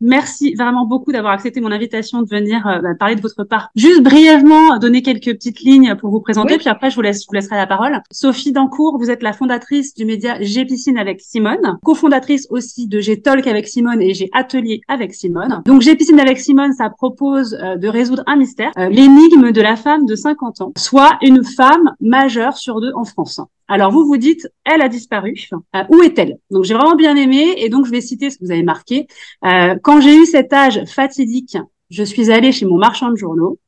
Merci vraiment beaucoup d'avoir accepté mon invitation de venir euh, bah, parler de votre part. Juste brièvement, donner quelques petites lignes pour vous présenter, puis après je vous, laisse, je vous laisserai la parole. Sophie Dancourt, vous êtes la fondatrice du média Piscine avec Simone, cofondatrice aussi de J'ai Talk avec Simone et J'ai Atelier avec Simone. Donc Piscine avec Simone, ça propose euh, de résoudre un mystère, euh, l'énigme de la femme de 50 ans, soit une femme majeure sur deux en France. Alors vous vous dites, elle a disparu. Euh, où est-elle? Donc j'ai vraiment bien aimé et donc je vais citer ce que vous avez marqué. Euh, quand j'ai eu cet âge fatidique, je suis allée chez mon marchand de journaux.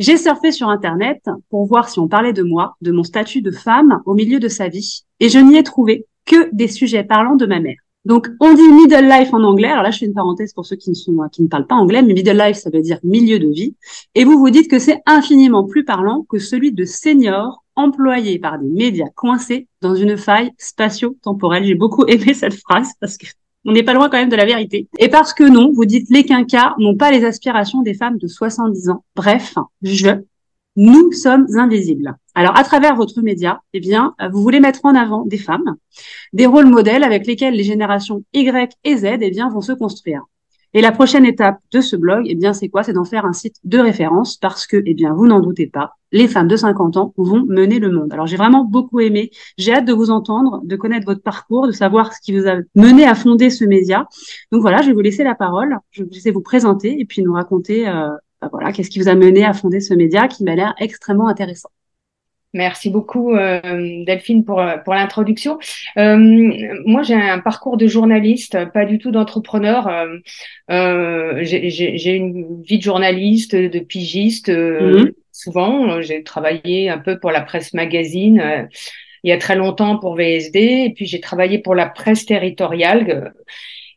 J'ai surfé sur Internet pour voir si on parlait de moi, de mon statut de femme au milieu de sa vie, et je n'y ai trouvé que des sujets parlant de ma mère. Donc, on dit middle life en anglais. Alors là, je fais une parenthèse pour ceux qui ne sont, qui ne parlent pas anglais, mais middle life, ça veut dire milieu de vie. Et vous vous dites que c'est infiniment plus parlant que celui de senior employé par des médias coincés dans une faille spatio-temporelle. J'ai beaucoup aimé cette phrase parce que on n'est pas loin quand même de la vérité. Et parce que non, vous dites les quinquas n'ont pas les aspirations des femmes de 70 ans. Bref, je, nous sommes invisibles. Alors, à travers votre média, eh bien, vous voulez mettre en avant des femmes, des rôles modèles avec lesquels les générations Y et Z, eh bien, vont se construire. Et la prochaine étape de ce blog, eh bien, c'est quoi? C'est d'en faire un site de référence parce que, eh bien, vous n'en doutez pas, les femmes de 50 ans vont mener le monde. Alors, j'ai vraiment beaucoup aimé. J'ai hâte de vous entendre, de connaître votre parcours, de savoir ce qui vous a mené à fonder ce média. Donc voilà, je vais vous laisser la parole. Je vais vous laisser vous présenter et puis nous raconter, euh, bah, voilà, qu'est-ce qui vous a mené à fonder ce média qui m'a l'air extrêmement intéressant. Merci beaucoup euh, Delphine pour, euh, pour l'introduction. Euh, moi j'ai un parcours de journaliste, pas du tout d'entrepreneur. j'ai une vie de journaliste, de pigiste. Mhm. Souvent, j'ai travaillé un peu pour la presse magazine il y a très longtemps pour VSD, et puis j'ai travaillé pour la presse territoriale.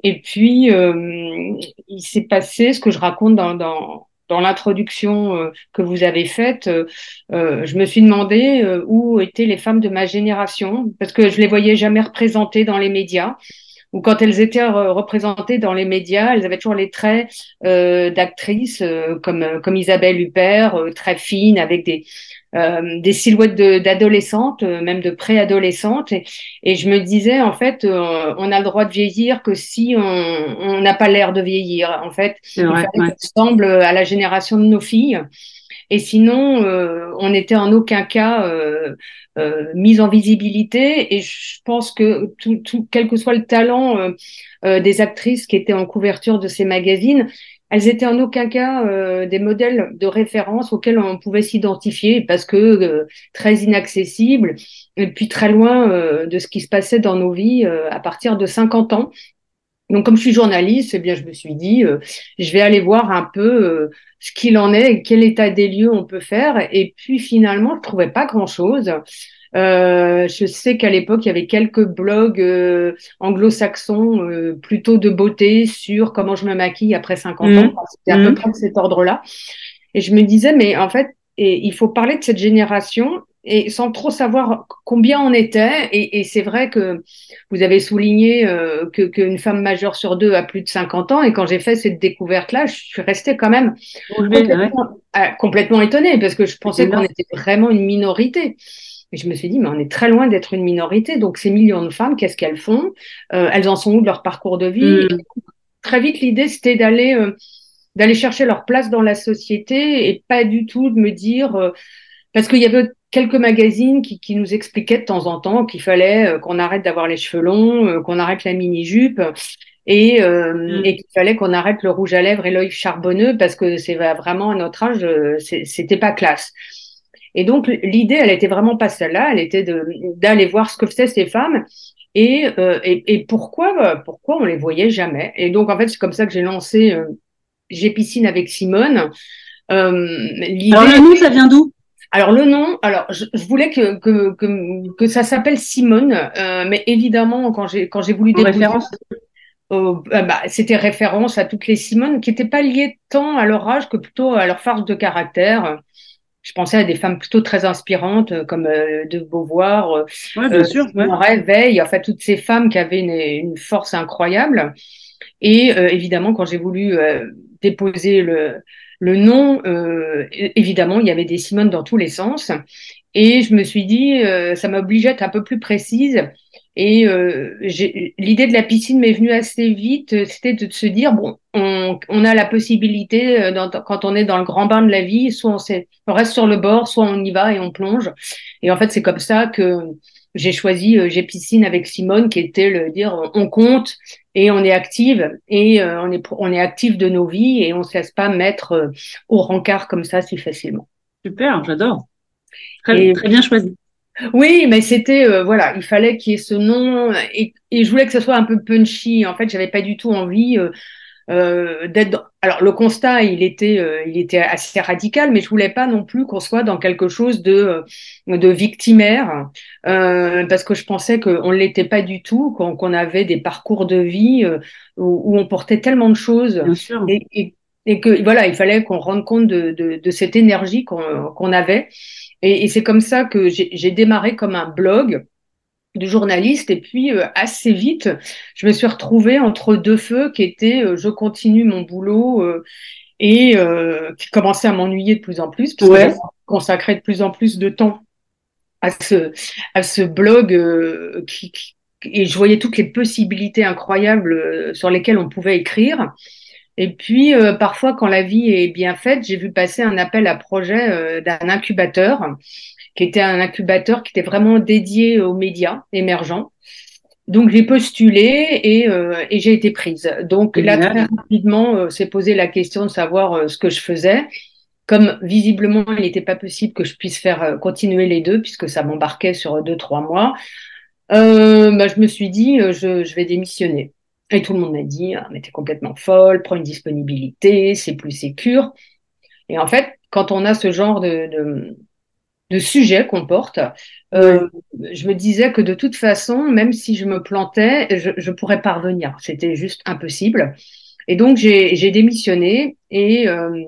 Et puis, il s'est passé ce que je raconte dans, dans, dans l'introduction euh, que vous avez faite, euh, euh, je me suis demandé où étaient les femmes de ma génération, parce que je les voyais jamais représentées dans les médias ou quand elles étaient représentées dans les médias, elles avaient toujours les traits d'actrices comme comme Isabelle Huppert, très fines avec des euh, des silhouettes d'adolescentes, euh, même de préadolescentes. Et, et, je me disais, en fait, euh, on a le droit de vieillir que si on n'a pas l'air de vieillir. En fait, il fallait semble à la génération de nos filles. Et sinon, on n'était en aucun cas euh, mise en visibilité. Et je pense que tout, tout, quel que soit le talent des actrices qui étaient en couverture de ces magazines, elles étaient en aucun cas euh, des modèles de référence auxquels on pouvait s'identifier parce que euh, très inaccessibles et puis très loin euh, de ce qui se passait dans nos vies à partir de 50 ans. Donc, comme je suis journaliste, eh bien, je me suis dit, je vais aller voir un peu ce qu'il en est, quel état des lieux on peut faire. Et puis, finalement, je trouvais pas grand-chose. Euh, je sais qu'à l'époque, il y avait quelques blogs euh, anglo-saxons euh, plutôt de beauté sur comment je me maquille après 50 mmh. ans. C'était à peu mmh. près de cet ordre-là. Et je me disais, mais en fait, et il faut parler de cette génération et sans trop savoir combien on était. Et, et c'est vrai que vous avez souligné euh, que qu'une femme majeure sur deux a plus de 50 ans. Et quand j'ai fait cette découverte-là, je suis restée quand même complètement, complètement étonnée parce que je pensais qu'on était vraiment une minorité. Et je me suis dit, mais on est très loin d'être une minorité. Donc, ces millions de femmes, qu'est-ce qu'elles font? Euh, Elles en sont où de leur parcours de vie? Mm. très vite, l'idée, c'était d'aller d'aller chercher leur place dans la société et pas du tout de me dire parce qu'il y avait quelques magazines qui, qui, nous expliquaient de temps en temps qu'il fallait qu'on arrête d'avoir les cheveux longs, qu'on arrête la mini-jupe et, euh, mm. et qu'il fallait qu'on arrête le rouge à lèvres et l'œil charbonneux parce que c'est vraiment à notre âge, euh, c'était pas classe. Et donc l'idée, elle était vraiment pas celle-là, elle était d'aller voir ce que faisaient ces femmes et, euh, et, et, pourquoi pourquoi on les voyait jamais? Et donc en fait c'est comme ça que j'ai lancé euh, J'ai piscine avec Simone. Euh, alors le nom, ça vient d'où? Alors le nom, alors je, je voulais que, que, que, que ça s'appelle Simone, euh, mais évidemment quand j'ai quand j'ai voulu découvrir, euh, bah, c'était référence à toutes les Simones qui n'étaient pas liées tant à leur âge que plutôt à leur force de caractère. Je pensais à des femmes plutôt très inspirantes euh, comme euh, de Beauvoir, ouais, bien sûr, ouais. Veille, enfin toutes ces femmes qui avaient une, une force incroyable. Et évidemment, quand j'ai voulu déposer le, le nom, évidemment, il y avait des Simones dans tous les sens. Et je me suis dit, ça m'obligeait à être un peu plus précise et euh, l'idée de la piscine m'est venue assez vite. Euh, c'était de se dire bon, on, on a la possibilité euh, dans, quand on est dans le grand bain de la vie, soit on, on, reste sur le bord, soit on y va et on plonge. Et en fait, c'est comme ça que j'ai choisi j'ai piscine avec Simone, qui était le dire on compte et on est active et on est on est active de nos vies et on se laisse pas mettre au rencard comme ça si facilement. Super, j'adore. Très, très bien choisi. Oui, mais c'était euh, voilà, il fallait qu'il y ait ce nom et, et, je voulais que ce soit un peu punchy. En fait, j'avais pas du tout envie euh, euh d'être. Alors le constat, il était, euh, il était assez radical, mais je voulais pas non plus qu'on soit dans quelque chose de de victimaire parce que je pensais qu'on l'était pas du tout, qu'on avait des parcours de vie où, où, on portait tellement de choses et, et, et, que voilà, il fallait qu'on rende compte de, de, de cette énergie qu'on qu'on avait. Et, et c'est comme ça que j'ai démarré comme un blog de journaliste. Et puis euh, assez vite je me suis retrouvée entre deux feux qui étaient euh, je continue mon boulot euh, et qui commençait à m'ennuyer de plus en plus parce que je consacrais de plus en plus de temps à ce à ce blog qui, et je voyais toutes les possibilités incroyables sur lesquelles on pouvait écrire et puis, euh, parfois, quand la vie est bien faite, j'ai vu passer un appel à projet euh, d'un incubateur, qui était un incubateur qui était vraiment dédié aux médias émergents. Donc, j'ai postulé et, euh, et j'ai été prise. Donc, là, très rapidement, s'est posé la question de savoir ce que je faisais. Comme visiblement, il n'était pas possible que je puisse faire continuer les deux, puisque ça m'embarquait sur deux, trois mois, bah, je me suis dit, je, je vais démissionner. Et tout le monde m'a dit, ah, mais t'es complètement folle, prends une disponibilité, c'est plus sécure. Et en fait, quand on a ce genre de, de, de sujet qu'on porte, euh, je me disais que de toute façon, même si je me plantais, je, je pourrais parvenir. C'était juste impossible. Et donc, j'ai démissionné et euh,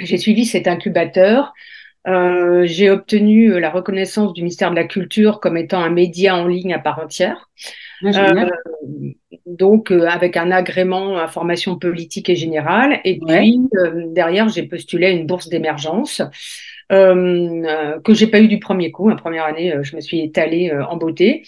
j'ai suivi cet incubateur. Euh, j'ai obtenu la reconnaissance du ministère de la Culture comme étant un média en ligne à part entière. Euh, donc euh, avec un agrément information politique et générale. Et puis euh, derrière, j'ai postulé à une bourse d'émergence. Euh, que j'ai pas eu du premier coup. La première année, je me suis étalée en beauté.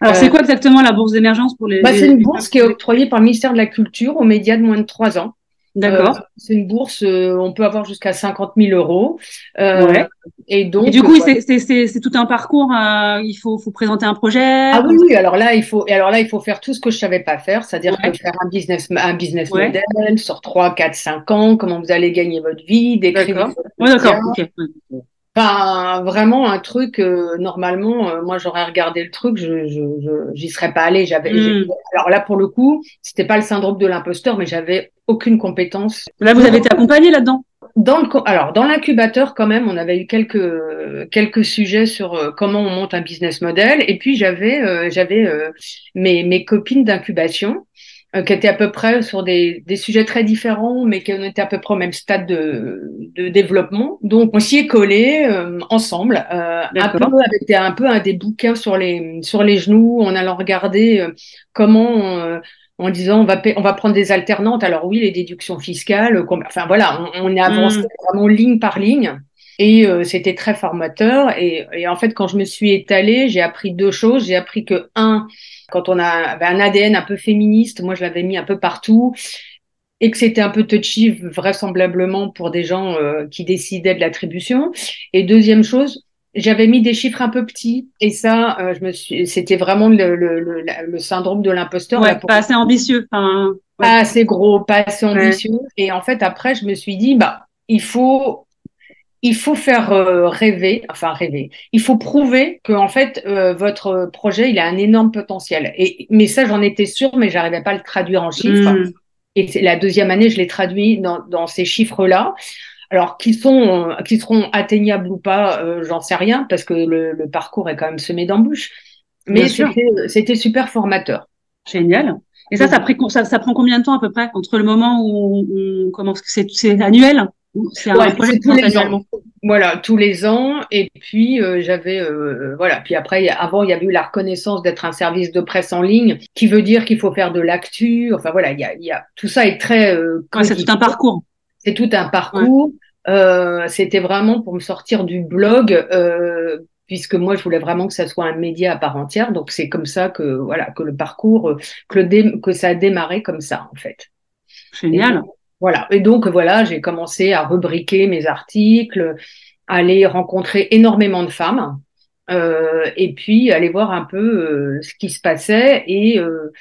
Alors, c'est quoi exactement la bourse d'émergence pour les bah, C'est une bourse qui est octroyée par le ministère de la Culture aux médias de moins de trois ans. D'accord. Euh, c'est une bourse, euh, on peut avoir jusqu'à 50 000 euros. Euh, ouais. Et donc, et du coup, c'est tout un parcours. il faut, faut présenter un projet. Ah oui, oui. Alors là, il faut, et alors là, il faut faire tout ce que je savais pas faire, c'est-à-dire faire un business, un business model sur 3, 4, 5 ans, comment vous allez gagner votre vie, décrire. D'accord. Ouais, d'accord. Enfin, vraiment un truc. Euh, normalement, euh, moi, j'aurais regardé le truc, je, je, j'y serais pas allée. J'avais. Hmm. Alors là, pour le coup, c'était pas le syndrome de l'imposteur, mais j'avais aucune compétence. Là, vous avez été accompagné là-dedans. Dans le, alors dans l'incubateur quand même, on avait eu quelques quelques sujets sur euh, comment on monte un business model. Et puis j'avais j'avais mes mes copines d'incubation euh, qui étaient à peu près sur des, des, sujets très différents, mais qui étaient à peu près au même stade de, de développement. Donc, on s'y est collé euh, ensemble, euh, un peu avec un peu un des bouquins sur les sur les genoux, en allant regarder euh, comment, en disant on va on va prendre des alternantes. Alors oui, les déductions fiscales, enfin voilà, on, on est avancé mm. vraiment ligne par ligne. Et c'était très formateur. Et, et, en fait, quand je me suis étalée, j'ai appris deux choses. J'ai appris que, un, quand on avait un ADN un peu féministe, moi je l'avais mis un peu partout, et que c'était un peu touchy vraisemblablement pour des gens euh, qui décidaient de l'attribution. Et deuxième chose, j'avais mis des chiffres un peu petits et ça, euh, je me suis, c'était vraiment le, le, le, le, syndrome de l'imposteur. Ouais, pas assez ambitieux. Enfin, Pas assez gros, pas assez ambitieux. Et en fait, après, je me suis dit, bah, il faut il faut faire euh, rêver, enfin rêver. Il faut prouver que en fait euh, votre projet il a un énorme potentiel. Et mais ça j'en étais sûre, mais j'arrivais pas à le traduire en chiffres. Mm. Et la deuxième année je l'ai traduit dans, dans ces chiffres là. Alors qu'ils sont, seront atteignables ou pas, euh, j'en sais rien parce que le, le, parcours est quand même semé d'embûches. Mais c'était super formateur. Génial. Et ça, ça, ça, ça, prend combien de temps à peu près entre le moment où on, commence C'est annuel c'est un projet tous les ans. Voilà, tous les ans. Et puis euh, j'avais euh, voilà. Puis après, avant, il y avait eu la reconnaissance d'être un service de presse en ligne, qui veut dire qu'il faut faire de l'actu. Enfin voilà, il y a, y a tout ça est très. Euh, c'est tout un parcours. C'est tout un parcours. Euh, C'était vraiment pour me sortir du blog. Euh, puisque moi je voulais vraiment que ça soit un média à part entière donc c'est comme ça que voilà que le parcours que le que ça a démarré comme ça en fait génial voilà. Et donc, voilà, j'ai commencé à rubriquer mes articles, aller rencontrer énormément de femmes. Euh, et puis aller voir un peu euh, ce qui se passait et euh,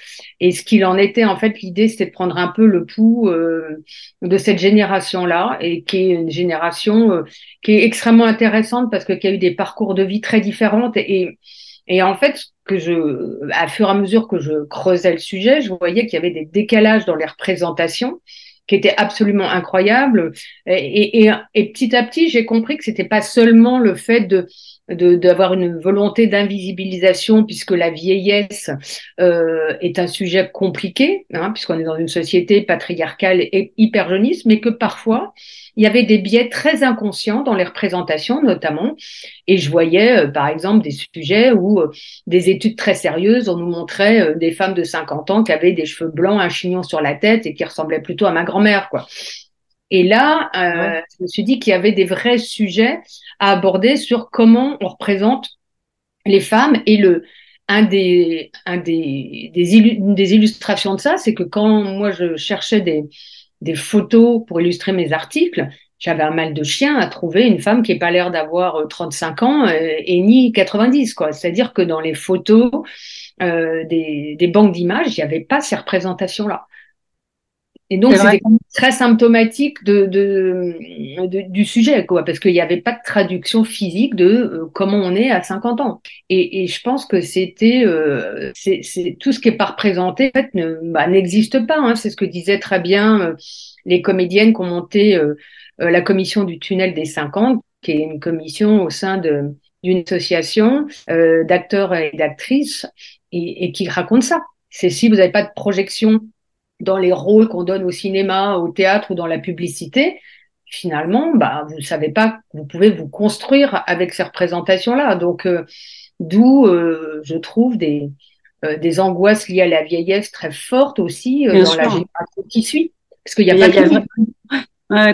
et ce qu'il en était en fait l'idée c'était de prendre un peu le pouls de cette génération là et qui est une génération qui est extrêmement intéressante parce que qui a eu des parcours de vie très différents et et en fait que je à fur et à mesure que je creusais le sujet je voyais qu'il y avait des décalages dans les représentations qui était absolument incroyable. Et, et, et petit à petit, j'ai compris que c'était pas seulement le fait de d'avoir une volonté d'invisibilisation puisque la vieillesse euh, est un sujet compliqué hein, puisqu'on est dans une société patriarcale et hyper jeuniste mais que parfois il y avait des biais très inconscients dans les représentations notamment. Et je voyais, euh, par exemple, des sujets où euh, des études très sérieuses, on nous montrait euh, des femmes de 50 ans qui avaient des cheveux blancs, un chignon sur la tête et qui ressemblaient plutôt à ma grand-mère, quoi. Et là, je me suis dit qu'il y avait des vrais sujets à aborder sur comment on représente les femmes et le, un des, un des, des, des illustrations de ça, c'est que quand moi je cherchais des, des photos pour illustrer mes articles, j'avais un mal de chien à trouver une femme qui n'ait pas l'air d'avoir 35 euh, ans euh, et ni 90 quoi. C'est-à-dire que dans les photos euh, des, des, banques d'images, il n'y avait pas ces représentations là. Et donc, c'était très symptomatique de, de, du sujet, quoi, parce qu'il n'y avait pas de traduction physique de euh, comment on est à 50 ans. Et, et je pense que c'était, euh, c'est tout ce qui est pas représenté, en fait, bah, n'existe bah, pas. Hein. C'est ce que disaient très bien euh, les comédiennes qui ont monté la commission du tunnel des 50, qui est une commission au sein de d'une association d'acteurs et d'actrices et, et qui raconte ça. C'est si vous n'avez pas de projection dans les rôles qu'on donne au cinéma, au théâtre ou dans la publicité, finalement, bah, vous ne savez pas vous pouvez vous construire avec ces représentations-là. Donc, euh, d'où, euh, je trouve, des, euh, des angoisses liées à la vieillesse très fortes aussi dans la génération qui suit. Parce qu'il n'y a, pas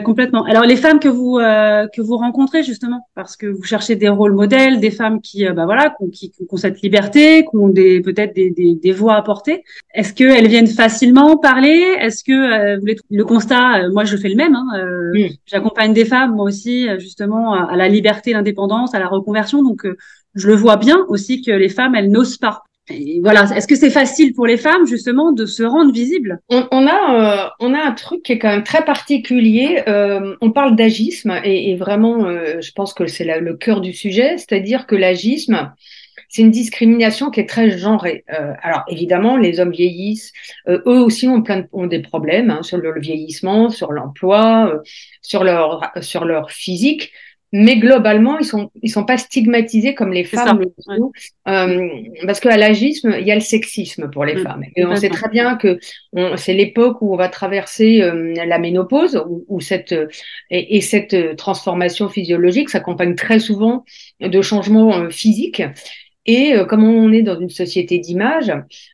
complètement. Alors les femmes que vous euh, que vous rencontrez justement, parce que vous cherchez des rôles modèles, des femmes qui euh, bah voilà, qui, ont cette liberté, qui ont des peut-être des, des, des, voix à porter. Est-ce qu'elles viennent facilement parler? Est-ce que euh, vous le constat Moi, je fais le même. Hein, J'accompagne des femmes moi aussi justement à, la liberté, l'indépendance, à la reconversion. Donc je le vois bien aussi que les femmes, elles n'osent pas voilà, est-ce que c'est facile pour les femmes justement de se rendre visibles? On, a euh, on a un truc qui est quand même très particulier. Euh, on parle d'agisme et, vraiment, euh, je pense que c'est le cœur du sujet, c'est-à-dire que l'agisme, c'est une discrimination qui est très genrée. alors évidemment, les hommes vieillissent, eux aussi ont plein ont des problèmes hein, sur le vieillissement, sur l'emploi, sur leur sur leur physique mais globalement, ils sont ils sont pas stigmatisés comme les femmes euh, parce qu'à l'agisme, il y a le sexisme pour les mm, femmes. Et on sait très bien que c'est l'époque où on va traverser euh, la ménopause, où, cette et, et, cette transformation physiologique s'accompagne très souvent de changements euh, physiques. Et euh, comme on est dans une société d'image,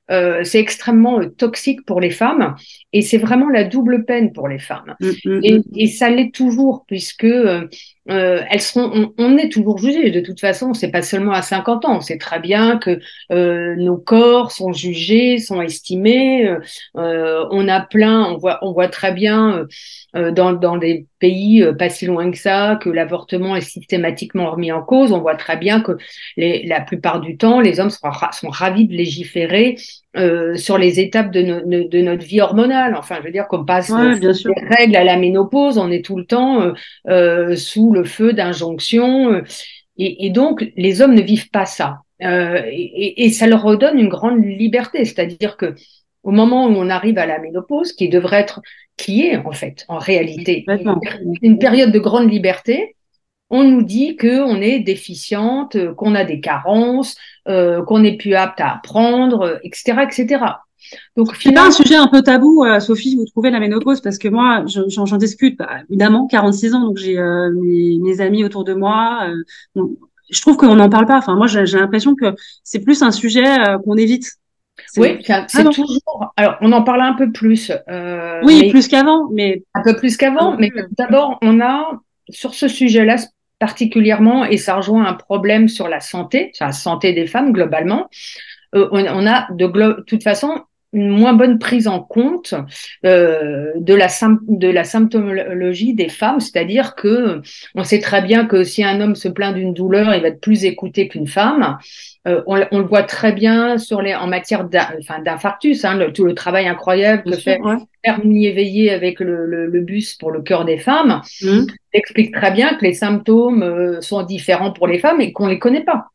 euh, c'est extrêmement euh, toxique pour les femmes et c'est vraiment la double peine pour les femmes. Mm, mm, et, et, ça l'est toujours puisque euh, elles seront, on, est toujours jugé. De toute façon, c'est pas seulement à 50 ans. On sait très bien que euh, nos corps sont jugés, sont estimés. Euh, on a plein, on voit, on voit très bien dans, dans des pays pas si loin que ça que l'avortement est systématiquement remis en cause. On voit très bien que la plupart du temps, les hommes sont, sont ravis de légiférer euh, sur les étapes de, de, notre vie hormonale. Enfin, je veux dire qu'on passe des règles à la ménopause, on est tout le temps euh, euh, sous le feu d'injonctions. Et, et, donc, les hommes ne vivent pas ça. Et, et, ça leur redonne une grande liberté. C'est-à-dire que au moment où on arrive à la ménopause, qui devrait être, qui est en fait, en réalité, une période de grande liberté, on nous dit qu'on est déficiente, qu'on a des carences, euh, qu'on n'est plus apte à apprendre, etc., euh, etc. Donc, finalement, pas un sujet un peu tabou, Sophie, vous trouvez la ménopause? Parce que moi, j'en discute, bah, évidemment, 46 ans, donc j'ai mes, amis autour de moi. je trouve qu'on n'en parle pas. Enfin, moi, j'ai l'impression que c'est plus un sujet qu'on évite. Oui, c'est ah toujours. Alors, on en parle un peu plus. oui, plus qu'avant, mais un peu plus qu'avant. Mais d'abord, on a sur ce sujet-là particulièrement, et ça rejoint un problème sur la santé, la santé des femmes globalement, euh, on, a de toute façon une moins bonne prise en compte euh, de, la de la symptomologie des femmes, c'est-à-dire que on sait très bien que si un homme se plaint d'une douleur, il va être plus écouté qu'une femme. Euh, on, on, le voit très bien sur les, en matière d'infarctus, hein, tout le travail incroyable que fait Hermine Éveillé avec le, le, le, bus pour le cœur des femmes, mmh. explique très bien que les symptômes euh, sont différents pour les femmes et qu'on les connaît pas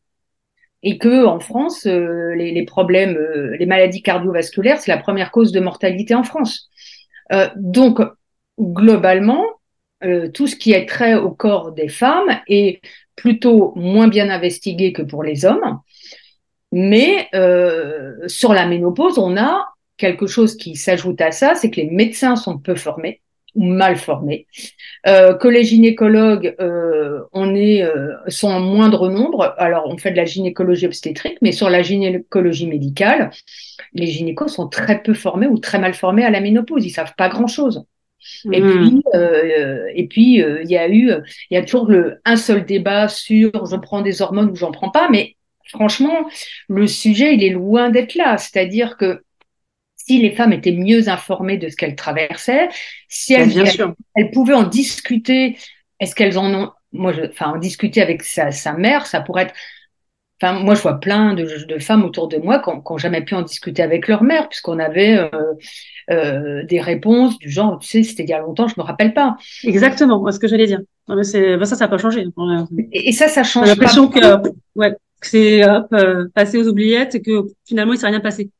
et que en France, euh, les, les, problèmes, euh, les maladies cardiovasculaires, c'est la première cause de mortalité en France. Euh, donc, globalement, tout ce qui est trait au corps des femmes est plutôt moins bien investigué que pour les hommes. Mais sur la ménopause, on a quelque chose qui s'ajoute à ça, c'est que les médecins sont peu formés ou mal formés, euh, que les gynécologues, euh, on est, euh, sont en moindre nombre. Alors, on fait de la gynécologie obstétrique, mais sur la gynécologie médicale, les gynécos sont très peu formés ou très mal formés à la ménopause. Ils savent pas grand-chose. Et hmm. puis, euh, et puis, euh, il y a eu, il y a toujours le, un seul débat sur je prends des hormones ou j'en prends pas, mais franchement, le sujet, il est loin d'être là. C'est-à-dire que si les femmes étaient mieux informées de ce qu'elles traversaient, si elles, elles, pouvaient en discuter, est-ce qu'elles en ont, moi, je, enfin, en discuter avec sa, sa, mère, ça pourrait être, enfin, moi, je vois plein de, de femmes autour de moi qui n'ont jamais pu en discuter avec leur mère, puisqu'on avait euh, euh, des réponses du genre, tu sais, c'était il y a longtemps, je me rappelle pas. Exactement, ce que j'allais dire. Non, mais c'est, bah, ça, ça n'a pas changé. Et, ça, ça change. J'ai l'impression que, ouais, c'est euh, passé aux oubliettes et que finalement, il s'est rien passé.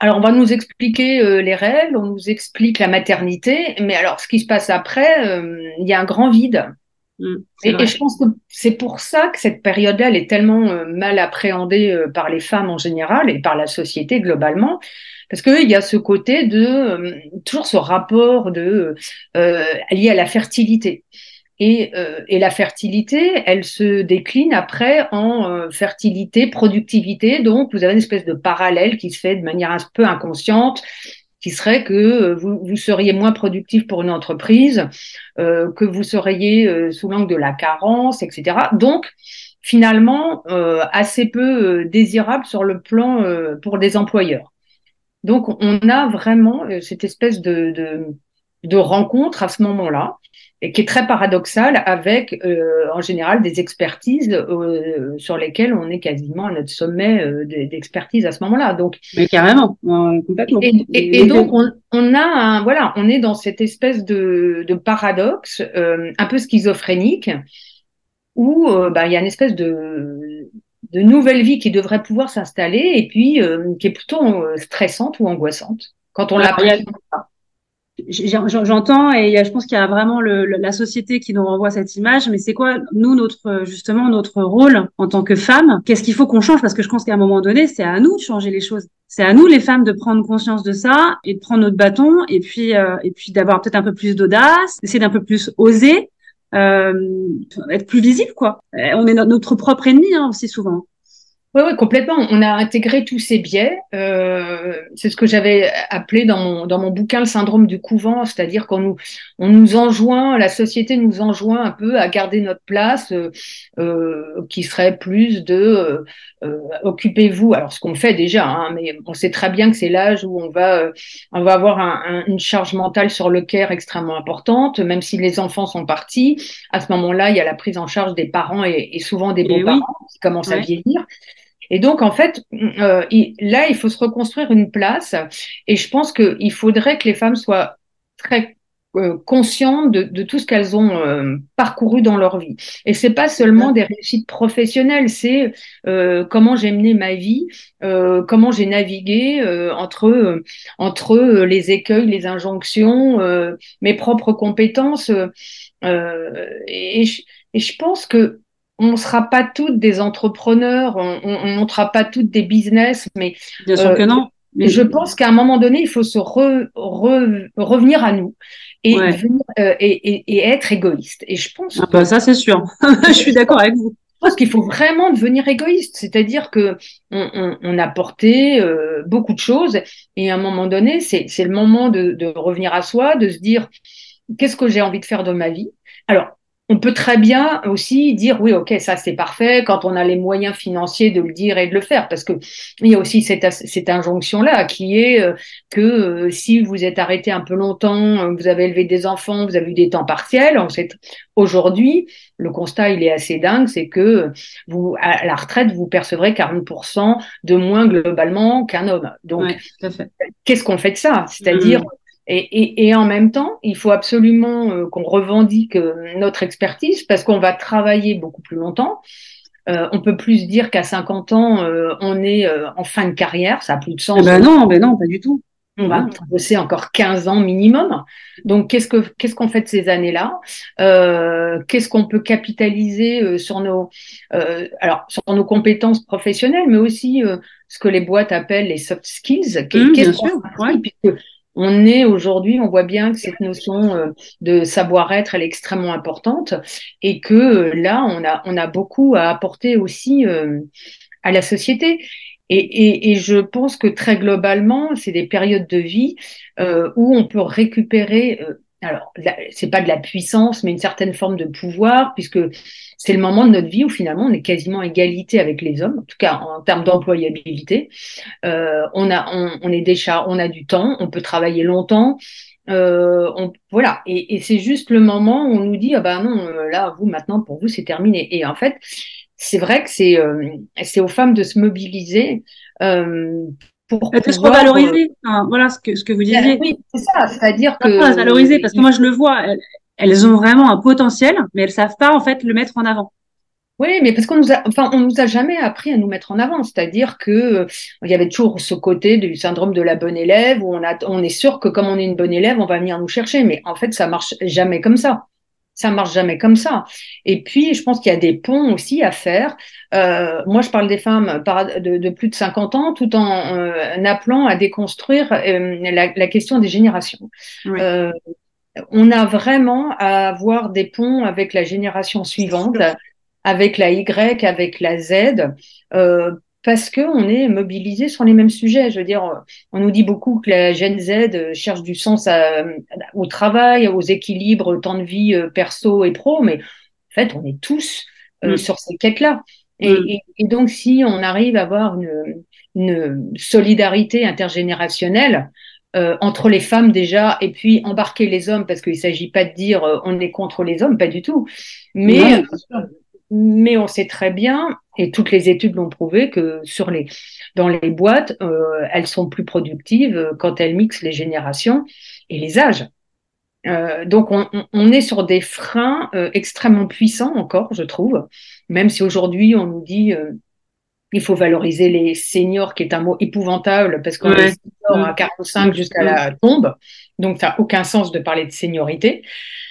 Alors, on va nous expliquer euh, les règles, on nous explique la maternité, mais alors, ce qui se passe après, euh, il y a un grand vide. Mmh, et, je pense que c'est pour ça que cette période-là, elle est tellement euh, mal appréhendée par les femmes en général et par la société globalement, parce qu'il y a ce côté de toujours ce rapport de lié à la fertilité. Et, euh, et, la fertilité, elle se décline après en euh, fertilité, productivité. Donc, vous avez une espèce de parallèle qui se fait de manière un peu inconsciente, qui serait que euh, vous, vous, seriez moins productif pour une entreprise, que vous seriez sous l'angle de la carence, etc. Donc, finalement, assez peu désirable sur le plan pour des employeurs. Donc, on a vraiment cette espèce de, de, de rencontre à ce moment-là et qui est très paradoxal avec euh, en général des expertises euh, sur lesquelles on est quasiment à notre sommet euh, d'expertise à ce moment-là. Donc mais carrément, complètement. Et, donc on, on, a un, voilà, on est dans cette espèce de, de paradoxe un peu schizophrénique où bah, il y a une espèce de de nouvelle vie qui devrait pouvoir s'installer et puis qui est plutôt stressante ou angoissante quand on l'a J'entends et je pense qu'il y a vraiment la société qui nous renvoie cette image, mais c'est quoi nous notre justement notre rôle en tant que femme Qu'est-ce qu'il faut qu'on change? Parce que je pense qu'à un moment donné, c'est à nous de changer les choses. C'est à nous les femmes de prendre conscience de ça et de prendre notre bâton et puis euh, et puis d'avoir peut-être un peu plus d'audace, d'essayer d'un peu plus oser, euh, être plus visible quoi. On est notre propre ennemi hein, aussi souvent. Oui, oui, complètement. On a intégré tous ces biais. Euh, c'est ce que j'avais appelé dans mon, dans mon bouquin le syndrome du couvent, c'est-à-dire qu'on nous, on nous enjoint, la société nous enjoint un peu à garder notre place, euh, euh qui serait plus de euh, euh, occupez-vous. Alors ce qu'on fait déjà, hein, mais on sait très bien que c'est l'âge où on va, on va avoir un, une charge mentale sur le care extrêmement importante, même si les enfants sont partis. À ce moment-là, il y a la prise en charge des parents et, et souvent des beaux-parents qui commencent à vieillir. Et donc, en fait, euh, là, il faut se reconstruire une place. Et je pense qu'il faudrait que les femmes soient très euh, conscientes de, tout ce qu'elles ont euh, parcouru dans leur vie. Et c'est pas seulement des réussites professionnelles, c'est comment j'ai mené ma vie, comment j'ai navigué entre entre les écueils, les injonctions, mes propres compétences. et je pense que on ne sera pas toutes des entrepreneurs, on ne montera pas toutes des business, mais bien sûr que non. Euh, mais je pense qu'à un moment donné, il faut se revenir à nous et, euh, et, et, être égoïste. Et je pense. Ah bah ça c'est sûr. je suis d'accord avec vous. Je pense qu'il faut vraiment devenir égoïste, c'est-à-dire que on, on, on, a porté euh, beaucoup de choses et à un moment donné, c'est le moment de, de revenir à soi, de se dire qu'est-ce que j'ai envie de faire de ma vie? Alors on peut très bien aussi dire oui, ok, ça c'est parfait quand on a les moyens financiers de le dire et de le faire, parce que il y a aussi cette, cette injonction là qui est euh, que euh, si vous êtes arrêté un peu longtemps, euh, vous avez élevé des enfants, vous avez eu des temps partiels, on sait aujourd'hui le constat il est assez dingue, c'est que vous à la retraite vous percevrez 40% de moins globalement qu'un homme. Donc qu'est-ce qu'on fait de ça? C'est-à-dire mmh. Et, et, et, en même temps, il faut absolument euh, qu'on revendique euh, notre expertise parce qu'on va travailler beaucoup plus longtemps. Euh, on peut plus dire qu'à 50 ans, euh, on est en fin de carrière, ça a plus de sens. Eh ben non, ben non, pas du tout. On va bosser encore 15 ans minimum. Donc, qu'est-ce que qu'est-ce qu'on fait de ces années-là? Qu'est-ce qu'on peut capitaliser sur nos alors sur nos compétences professionnelles, mais aussi ce que les boîtes appellent les soft skills. Mmh, bien sûr, ouais. puisque on est aujourd'hui, on voit bien que cette notion euh, de savoir-être, elle est extrêmement importante et que euh, là, on a, on a beaucoup à apporter aussi euh, à la société. Et, et, je pense que très globalement, c'est des périodes de vie où on peut récupérer alors c'est pas de la puissance, mais une certaine forme de pouvoir, puisque c'est le moment de notre vie où finalement on est quasiment égalité avec les hommes, en tout cas en termes d'employabilité. Euh, on a, on, on, est déjà, on a du temps, on peut travailler longtemps. Euh, on, voilà, et, et c'est juste le moment où on nous dit ah ben non, euh, là vous maintenant pour vous c'est terminé. Et en fait, c'est vrai que c'est euh, c'est aux femmes de se mobiliser euh, pour se revaloriser. voilà ce que, ce que vous disiez. Oui, c'est ça. C'est-à-dire que. Se valoriser parce que moi, je le vois. Elles, ont vraiment un potentiel, mais elles savent pas, en fait, le mettre en avant. Oui, mais parce qu'on nous a, enfin, on nous a jamais appris à nous mettre en avant. C'est-à-dire que euh, il y avait toujours ce côté du syndrome de la bonne élève où on a, on est sûr que comme on est une bonne élève, on va venir nous chercher. Mais en fait, ça marche jamais comme ça ça marche jamais comme ça. Et puis, je pense qu'il y a des ponts aussi à faire. Euh, moi, je parle des femmes de, de, plus de 50 ans, tout en euh, appelant à déconstruire la, la, question des générations. On a vraiment à avoir des ponts avec la génération suivante, avec la Y, avec la Z, euh, parce qu'on est mobilisé sur les mêmes sujets. Je veux dire, on nous dit beaucoup que la Gen Z cherche du sens au travail, aux équilibres, temps de vie euh, perso et pro, mais en fait, on est tous euh, mm. sur ces quêtes-là. Mm. Et, donc, si on arrive à avoir une, solidarité intergénérationnelle, euh, entre les femmes déjà, et puis embarquer les hommes, parce qu'il ne s'agit pas de dire on est contre les hommes, pas du tout. Mais, mais on sait très bien, et toutes les études l'ont prouvé, que sur les, dans les boîtes, euh, elles sont plus productives quand elles mixent les générations et les âges. Euh, donc on, on, est sur des freins euh, extrêmement puissants encore, je trouve, même si aujourd'hui on nous dit euh, il faut valoriser les seniors, qui est un mot épouvantable parce qu'on est senior à 45 jusqu'à la tombe, donc ça n'a aucun sens de parler de seniorité.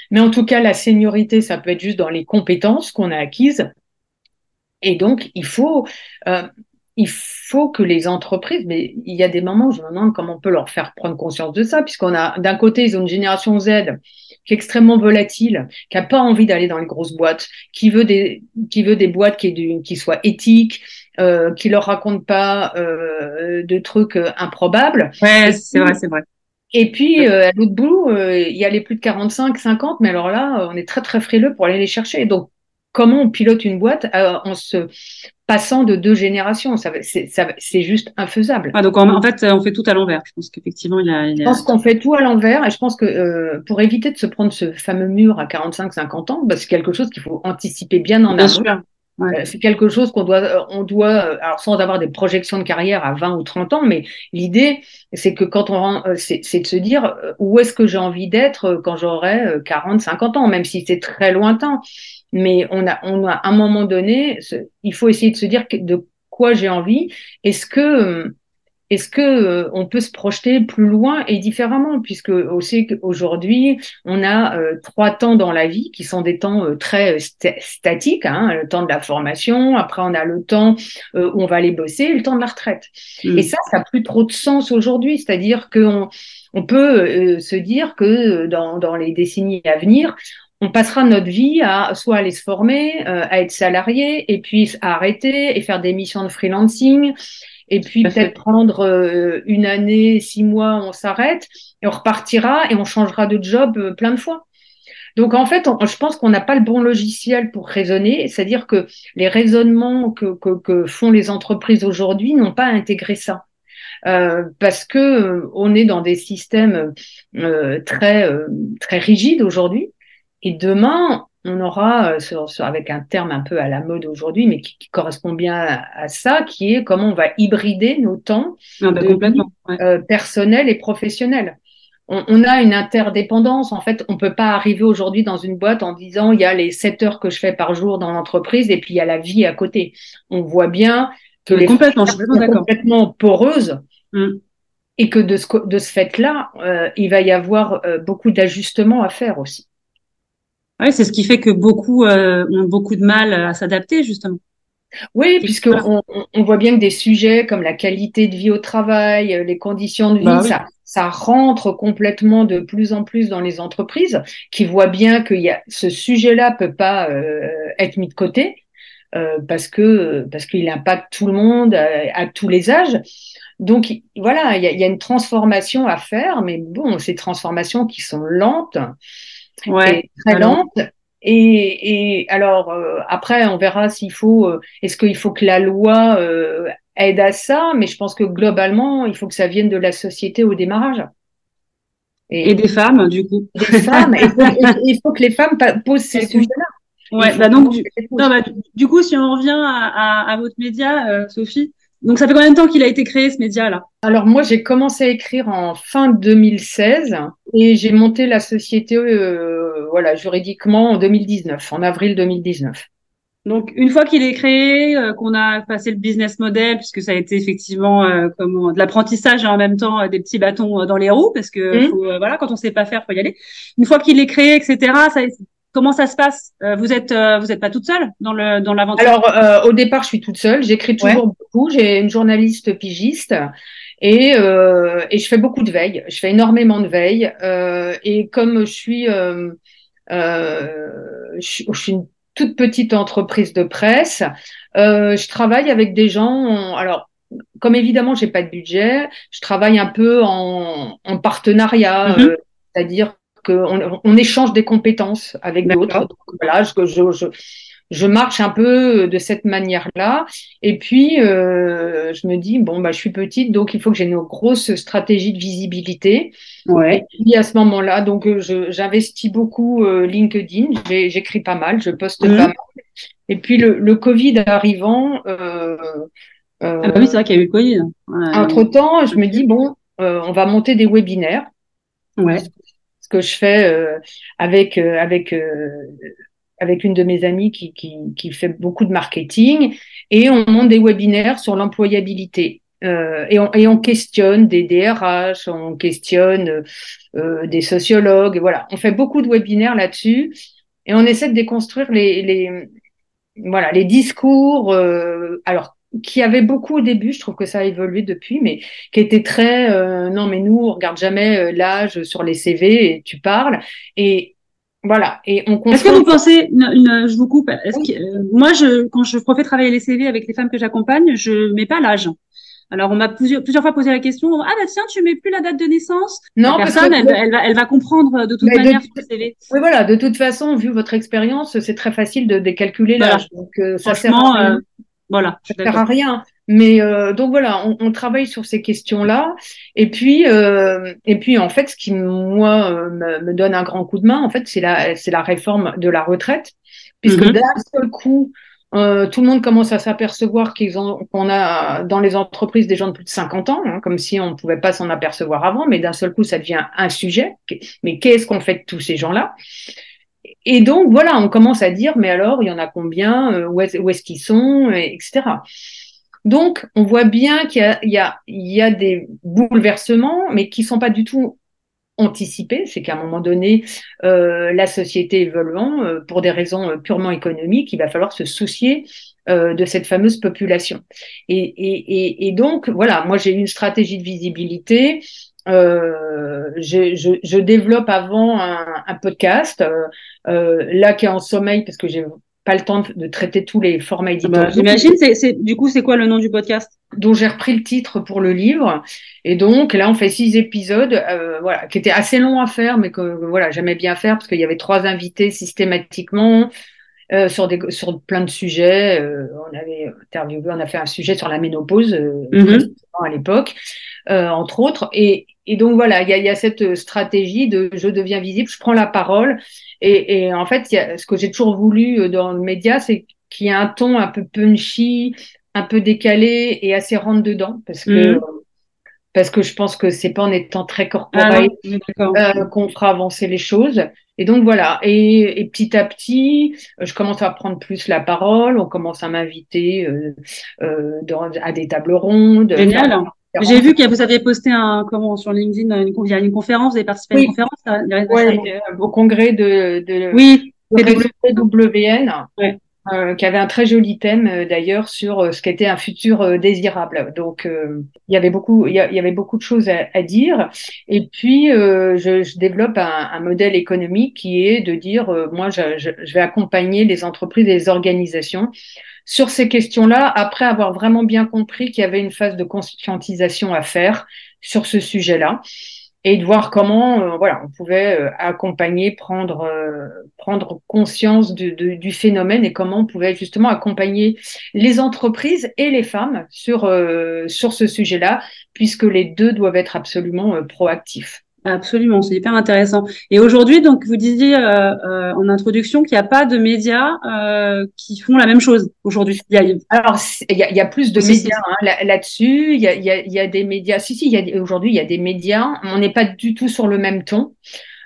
Mais en tout cas, la seniorité, ça peut être juste dans les compétences qu'on a acquises. Et donc, il faut, euh, il faut que les entreprises, mais il y a des moments où je me demande comment on peut leur faire prendre conscience de ça, puisqu'on a d'un côté, ils ont une génération Z qui est extrêmement volatile, qui a pas envie d'aller dans les grosses boîtes, qui veut des, qui veut des boîtes qui, du, qui soient éthiques, euh, qui leur racontent pas euh, de trucs euh, improbables. Ouais, c'est vrai, c'est vrai. Et puis, à l'autre bout, il y a les plus de 45, 50, mais alors là, on est très, très frileux pour aller les chercher. Donc, comment on pilote une boîte en se passant de deux générations C'est juste infaisable. Ah, donc, en, fait, on fait tout à l'envers. Je pense qu'effectivement, il y a... Je pense qu'on fait tout à l'envers et je pense que pour éviter de se prendre ce fameux mur à 45, 50 ans, bah, c'est quelque chose qu'il faut anticiper bien en amont. Euh, c'est quelque chose qu'on doit, euh, on doit, euh, alors sans avoir des projections de carrière à 20 ou 30 ans, mais l'idée, c'est que quand on, c'est de se dire où est-ce que j'ai envie d'être quand j'aurai 40, 50 ans, même si c'est très lointain. Mais on a, on a, à un moment donné, il faut essayer de se dire de quoi j'ai envie. Est-ce que est-ce que euh, on peut se projeter plus loin et différemment? Puisque aussi qu'aujourd'hui on a euh, trois temps dans la vie qui sont des temps euh, très statiques hein, le temps de la formation après on a le temps où on va aller bosser et le temps de la retraite mmh. et ça ça n'a plus trop de sens aujourd'hui c'est-à-dire qu'on on peut se dire que dans, dans les décennies à venir on passera notre vie à soit aller se former, à être salarié, et puis à arrêter et faire des missions de freelancing, et puis peut-être prendre euh, une année, six mois, on s'arrête et on repartira et on changera de job euh, plein de fois. Donc en fait, je pense qu'on n'a pas le bon logiciel pour raisonner, c'est-à-dire que les raisonnements que, que, que font les entreprises aujourd'hui n'ont pas intégré ça. Euh, parce que euh, on est dans des systèmes euh, très très rigides aujourd'hui et demain on aura, euh, sur, avec un terme un peu à la mode aujourd'hui, mais qui, correspond bien à, ça, qui est comment on va hybrider nos temps ah, bah, euh, personnels et professionnels. On, a une interdépendance. En fait, on peut pas arriver aujourd'hui dans une boîte en disant il y a les 7 heures que je fais par jour dans l'entreprise et puis il y a la vie à côté. On voit bien que les complètement, sont complètement poreuses. Mm. Et que de ce, de ce fait-là, euh, il va y avoir beaucoup d'ajustements à faire aussi. Oui, c'est ce qui fait que beaucoup euh, ont beaucoup de mal à s'adapter, justement. Oui, puisque on, on, voit bien que des sujets comme la qualité de vie au travail, euh, les conditions de vie, bah ça, ça rentre complètement de plus en plus dans les entreprises qui voient bien que y a, ce sujet-là peut pas euh, être mis de côté euh, parce que parce qu'il impacte tout le monde à, tous les âges. Donc voilà, il y a, y a, une transformation à faire, mais bon, ces transformations qui sont lentes ouais, très lente. Et, et alors euh, après, on verra s'il faut. Euh, est-ce qu'il faut que la loi euh, aide à ça Mais je pense que globalement, il faut que ça vienne de la société au démarrage. Et, des femmes, du coup. Des femmes. il faut que les femmes posent ces sujets-là. Ouais, bah donc, du, non, bah, du, coup, si on revient à, à, à votre média, Sophie, donc, ça fait combien de temps qu'il a été créé ce média-là? Alors, moi, j'ai commencé à écrire en fin 2016 et j'ai monté la société, euh, voilà, juridiquement en 2019, en avril 2019. Donc, une fois qu'il est créé, euh, qu'on a passé le business model, puisque ça a été effectivement euh, comment, de l'apprentissage et en même temps des petits bâtons dans les roues, parce que mmh. voilà, quand on sait pas faire, faut y aller. Une fois qu'il est créé, etc., ça, Comment ça se passe? Euh, Vous êtes euh, vous êtes pas toute seule dans le dans l'aventure? Alors euh, au départ, je suis toute seule. J'écris toujours beaucoup. J'ai une journaliste pigiste. Et, et je fais beaucoup de veille, je fais énormément de veille. et comme je suis, je suis, une toute petite entreprise de presse, je travaille avec des gens. alors, comme évidemment, j'ai pas de budget, je travaille un peu en, en partenariat, mm-hmm. c'est-à-dire on, échange des compétences avec d'autres. Voilà, je, je, je, marche un peu de cette manière-là. Et puis, euh, je me dis, bon, bah, je suis petite, donc il faut que j'ai une grosse stratégie de visibilité. Ouais. Et puis, à ce moment-là, donc, j'investis beaucoup euh, LinkedIn. J'écris pas mal, je poste mmh. pas mal. Et puis, le, le Covid arrivant, euh, ah bah oui, c'est vrai qu'il y a eu le Covid. Entre temps, je me dis, bon, on va monter des webinaires. Ouais que je fais euh, avec euh, avec euh, avec une de mes amies qui, qui, qui, fait beaucoup de marketing et on monte des webinaires sur l'employabilité. Et, on, et on questionne des DRH, on questionne des sociologues, voilà. On fait beaucoup de webinaires là-dessus et on essaie de déconstruire les, les voilà les discours. Alors qui avait beaucoup au début, je trouve que ça a évolué depuis, mais qui était très euh, non mais nous on regarde jamais euh, l'âge sur les CV et tu parles et Voilà. Et on Est-ce que vous pensez, une, je vous coupe, est-ce que, euh, moi, je, quand je fais travailler les CV avec les femmes que j'accompagne, je mets pas l'âge. Alors, on m'a plusieurs, plusieurs fois posé la question, ah bah tiens, tu mets plus la date de naissance? Non, la personne, elle, elle, va, elle va comprendre de toute manière de, CV. Oui, voilà, de toute façon, vu votre expérience, c'est très facile de décalculer l'âge. Donc, euh, ça sert à. Euh, voilà. Ça sert à rien. Mais euh, donc voilà, on, on, travaille sur ces questions-là. Et puis, euh, et puis en fait, ce qui moi euh, me, me, donne un grand coup de main, en fait, c'est la, c'est la réforme de la retraite, puisque mhm. d'un seul coup, euh, tout le monde commence à s'apercevoir qu'ils ont, qu'on a dans les entreprises des gens de plus de 50 ans, hein, comme si on ne pouvait pas s'en apercevoir avant, mais d'un seul coup, ça devient un sujet. Mais qu'est-ce qu'on fait de tous ces gens-là? Et donc voilà, on commence à dire, mais alors, il y en a combien euh, Où est-ce, qu'ils sont Etc. Donc, on voit bien qu'il y a, y y a des bouleversements, mais qui sont pas du tout anticipés. C'est qu'à un moment donné, euh, la société évoluant, euh, pour des raisons euh, purement économiques, il va falloir se soucier euh, de cette fameuse population. Et, et, et, et donc, voilà, moi j'ai une stratégie de visibilité. Euh, je, je, je, développe avant un, un podcast, euh, là qui est en sommeil parce que j'ai pas le temps de, traiter tous les formats bah, éditoriaux. J'imagine, c'est, du coup, c'est quoi le nom du podcast? Dont j'ai repris le titre pour le livre. Et donc, là, on fait six épisodes, euh, voilà, qui étaient assez longs à faire, mais que voilà, j'aimais bien faire parce qu'il y avait trois invités systématiquement. Euh, sur des sur plein de sujets. Euh, on avait interviewé, on a fait un sujet sur la ménopause euh, mm-hmm. à l'époque, euh, entre autres. Et, et donc voilà, il y a, y a, cette stratégie de je deviens visible, je prends la parole. Et, et en fait, y a, ce que j'ai toujours voulu euh, dans le média, c'est qu'il y ait un ton un peu punchy, un peu décalé et assez rentre dedans, parce que mm-hmm. parce que je pense que c'est pas en étant très corporel ah euh, qu'on fera avancer les choses. Et donc voilà, et, et, petit à petit, je commence à prendre plus la parole, on commence à m'inviter euh, euh, à des tables rondes. Génial. J'ai vu que vous aviez posté un comment sur LinkedIn une, il y a une conférence, vous avez participé à une conférence Oui, au congrès de, de oui. Ouais. Euh, qui avait un très joli thème euh, d'ailleurs sur euh, ce qu'était un futur euh, désirable. Donc il y avait beaucoup, il y, avait beaucoup de choses à, dire. Et puis je, je, développe un, un, modèle économique qui est de dire, moi, je, je, vais accompagner les entreprises et les organisations sur ces questions-là après avoir vraiment bien compris qu'il y avait une phase de conscientisation à faire sur ce sujet-là et de voir comment euh, voilà on pouvait euh, accompagner prendre euh, prendre conscience de, du phénomène et comment on pouvait justement accompagner les entreprises et les femmes sur sur ce sujet-là puisque les deux doivent être absolument proactifs. Absolument, c'est hyper intéressant. Et aujourd'hui, donc, vous disiez euh, euh, en introduction qu'il n'y a pas de médias euh, qui font la même chose aujourd'hui. Alors, il y a, il y a plus de médias hein, là-dessus. il, y a, il, y a, il y a des médias. Si, si, aujourd'hui, il y a des médias. On n'est pas du tout sur le même ton.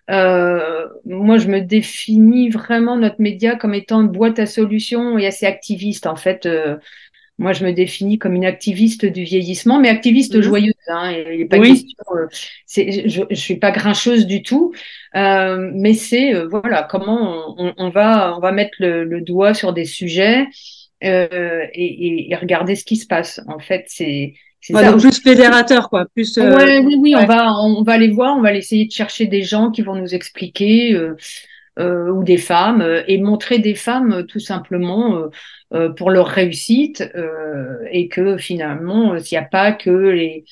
Moi, je me définis vraiment notre média comme étant une boîte à solutions et assez activiste. En fait, moi, je me définis comme une activiste du vieillissement, mais activiste mhm. joyeuse. Hein, et pas oui. question, euh, je, je suis pas grincheuse du tout, euh, mais c'est euh, voilà comment on, on, va on va mettre le, le doigt sur des sujets euh, et, et, regarder ce qui se passe. En fait, c'est c'est ouais, plus fédérateur quoi, plus. Ouais, oui, oui, on va on va les voir, on va essayer de chercher des gens qui vont nous expliquer. Euh, ou des femmes et montrer des femmes tout simplement euh, pour leur réussite euh, et que finalement, s'il n'y a pas que les,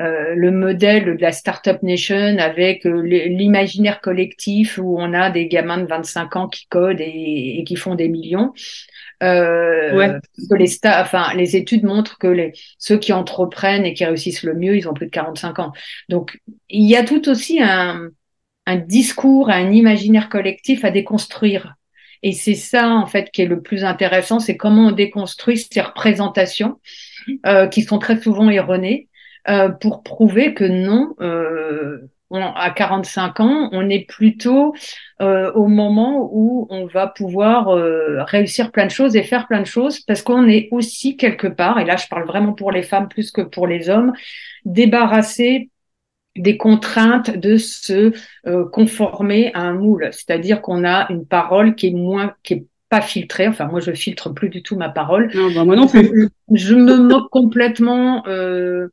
euh, le modèle de la Startup Nation avec l'imaginaire collectif où on a des gamins de 25 ans qui codent et, et qui font des millions. Euh, ouais. que les, enfin, les études montrent que les, ceux qui entreprennent et qui réussissent le mieux, ils ont plus de 45 ans. Donc, il y a tout aussi un, un discours, un imaginaire collectif à déconstruire. Et c'est ça, en fait, qui est le plus intéressant, c'est comment on déconstruit ces représentations euh, qui sont très souvent erronées euh, pour prouver que non, euh, on, à 45 ans, on est plutôt euh, au moment où on va pouvoir euh, réussir plein de choses et faire plein de choses parce qu'on est aussi quelque part, et là je parle vraiment pour les femmes plus que pour les hommes, débarrassé des contraintes de se euh, conformer à un moule, c'est-à-dire qu'on a une parole qui est moins, qui est pas filtrée. Enfin, moi, je filtre plus du tout ma parole. Non, bah, moi non plus. Je, me moque complètement euh,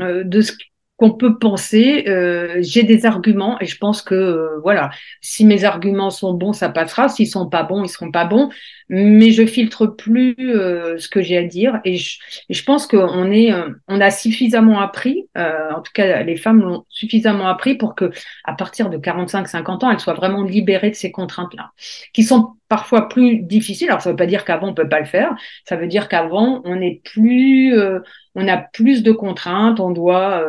euh, de ce qu'on peut penser. Euh, j'ai des arguments et je pense que euh, voilà, si mes arguments sont bons, ça passera. S'ils sont pas bons, ils seront pas bons. Mais je filtre plus euh, ce que j'ai à dire et je, je pense qu'on est, on a suffisamment appris. en tout cas, les femmes l'ont suffisamment appris pour que, à partir de 45-50 ans, elles soient vraiment libérées de ces contraintes-là, qui sont parfois plus difficiles. Alors ça veut pas dire qu'avant on peut pas le faire. Ça veut dire qu'avant on est plus, on a plus de contraintes, on doit